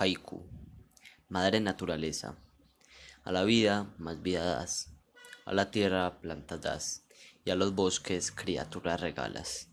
Haiku. Madre naturaleza. A la vida más vida das. A la tierra plantas das. Y a los bosques criaturas regalas.